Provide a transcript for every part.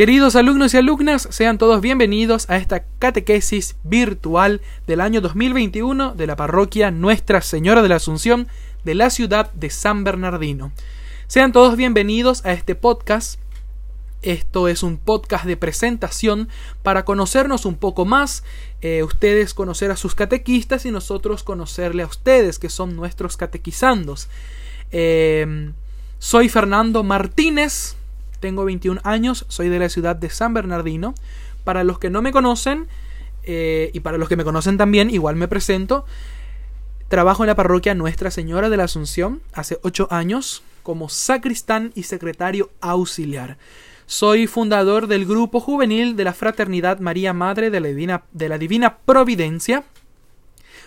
Queridos alumnos y alumnas, sean todos bienvenidos a esta catequesis virtual del año 2021 de la parroquia Nuestra Señora de la Asunción de la ciudad de San Bernardino. Sean todos bienvenidos a este podcast. Esto es un podcast de presentación para conocernos un poco más, eh, ustedes conocer a sus catequistas y nosotros conocerle a ustedes, que son nuestros catequizandos. Eh, soy Fernando Martínez, tengo 21 años, soy de la ciudad de San Bernardino. Para los que no me conocen, eh, y para los que me conocen también, igual me presento. Trabajo en la parroquia Nuestra Señora de la Asunción hace 8 años como sacristán y secretario auxiliar. Soy fundador del grupo juvenil de la Fraternidad María Madre de la Divina, de la Divina Providencia.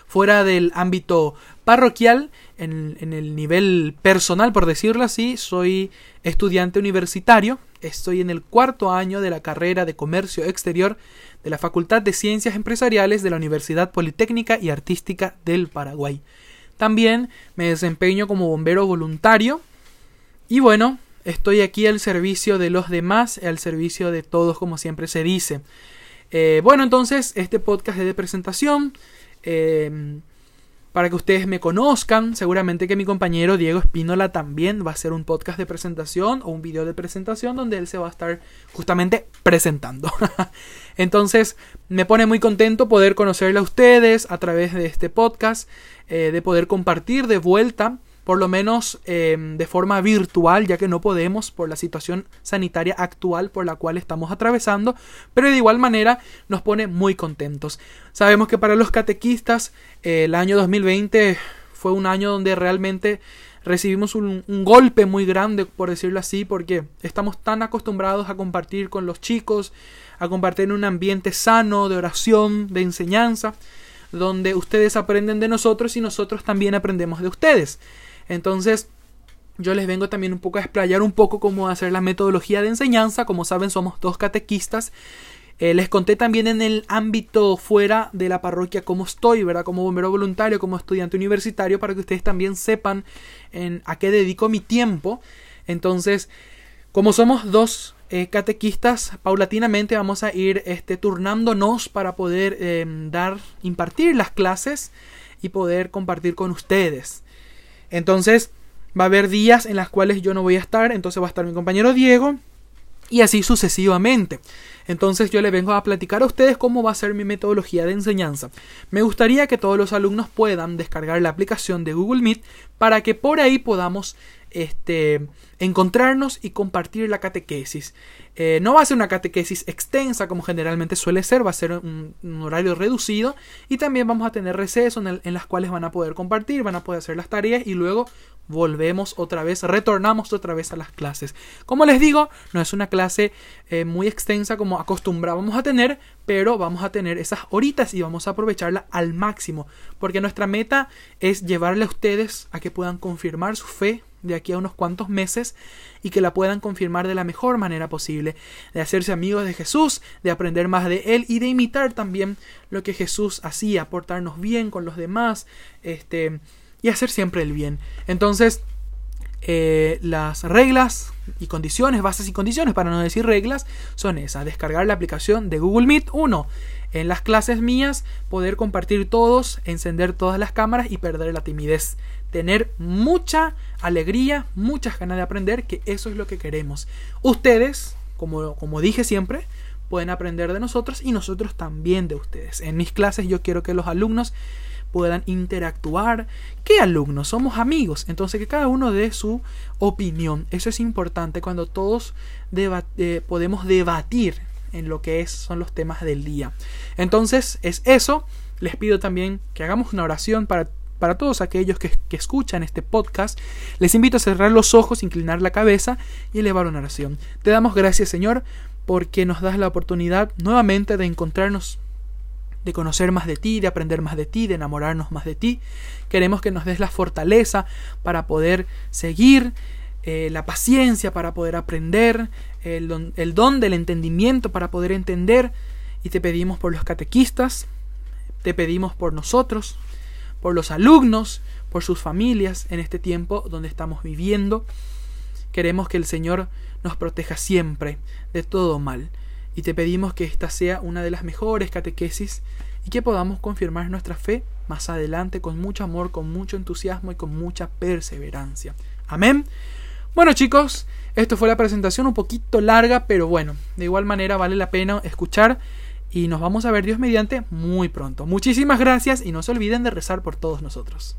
Fuera del ámbito parroquial, en, el nivel personal, por decirlo así, soy estudiante universitario, estoy en el cuarto año de la carrera de Comercio Exterior de la Facultad de Ciencias Empresariales de la Universidad Politécnica y Artística del Paraguay. También me desempeño como bombero voluntario y bueno, estoy aquí al servicio de los demás, al servicio de todos, como siempre se dice. Eh, bueno, entonces, este podcast es de presentación. Eh, para que ustedes me conozcan. Seguramente que mi compañero Diego Espínola también va a hacer un podcast de presentación o un video de presentación donde él se va a estar justamente presentando. Entonces me pone muy contento poder conocerle a ustedes a través de este podcast, eh, de poder compartir de vuelta por lo menos em, de forma virtual, ya que no podemos por la situación sanitaria actual por la cual estamos atravesando, pero de igual manera nos pone muy contentos. Sabemos que para los catequistas eh, el año 2020 fue un año donde realmente recibimos un, un, golpe muy grande, por decirlo así, porque estamos tan acostumbrados a compartir con los chicos, a compartir en un ambiente sano de oración, de enseñanza, donde ustedes aprenden de nosotros y nosotros también aprendemos de ustedes. Entonces, yo les vengo también un poco a explayar un poco cómo hacer la metodología de enseñanza. Como saben, somos dos catequistas. Eh, les conté también en el ámbito fuera de la parroquia cómo estoy, ¿verdad? Como bombero voluntario, como estudiante universitario, para que ustedes también sepan en, a qué dedico mi tiempo. Entonces, como somos dos eh, catequistas, paulatinamente vamos a ir este, turnándonos para poder em, dar, impartir las clases y poder compartir con ustedes. Entonces, va a haber días en las cuales yo no voy a estar, entonces va a estar mi compañero Diego y así sucesivamente. Entonces yo le vengo a platicar a ustedes cómo va a ser mi metodología de enseñanza. Me gustaría que todos los alumnos puedan descargar la aplicación de Google Meet para que por ahí podamos este, encontrarnos y compartir la catequesis. Eh, no va a ser una catequesis extensa como generalmente suele ser, va a ser un, horario reducido y también vamos a tener recesos en, las cuales van a poder compartir, van a poder hacer las tareas y luego volvemos otra vez, retornamos otra vez a las clases. Como les digo, no es una clase eh, muy extensa como acostumbrábamos a tener, pero vamos a tener esas horitas y vamos a aprovecharla al máximo, porque nuestra meta es llevarle a ustedes a que puedan confirmar su fe de aquí a unos cuantos meses y que la puedan confirmar de la mejor manera posible, de hacerse amigos de Jesús, de aprender más de Él y de imitar también lo que Jesús hacía, portarnos bien con los demás, este, y hacer siempre el bien. Entonces, eh, las reglas y condiciones, bases y condiciones, para no decir reglas, son esas. Descargar la aplicación de Google Meet. Uno, en las clases mías, poder compartir todos, encender todas las cámaras y perder la timidez tener mucha alegría, muchas ganas de aprender, que eso es lo que queremos. Ustedes, como, como dije siempre, pueden aprender de nosotros y nosotros también de ustedes. En mis clases yo quiero que los alumnos puedan interactuar. ¿Qué alumnos? Somos amigos. Entonces que cada uno dé su opinión. Eso es importante cuando todos eh, podemos debatir en lo que son los temas del día. Entonces es eso. Les pido también que hagamos una oración para para todos aquellos que, escuchan este podcast, les invito a cerrar los ojos, inclinar la cabeza y elevar una oración. Te damos gracias, Señor, porque nos das la oportunidad nuevamente de encontrarnos, de conocer más de ti, de aprender más de ti, de enamorarnos más de ti. Queremos que nos des la fortaleza para poder seguir, eh, la paciencia para poder aprender, el el don del entendimiento para poder entender. Y te pedimos por los catequistas, te pedimos por nosotros, por los alumnos, por sus familias en este tiempo donde estamos viviendo. Queremos que el Señor nos proteja siempre de todo mal y te pedimos que esta sea una de las mejores catequesis y que podamos confirmar nuestra fe más adelante con mucho amor, con mucho entusiasmo y con mucha perseverancia. Amén. Bueno chicos, esto fue la presentación un poquito larga, pero bueno, de igual manera vale la pena escuchar y nos vamos a ver Dios mediante muy pronto. Muchísimas gracias y no se olviden de rezar por todos nosotros.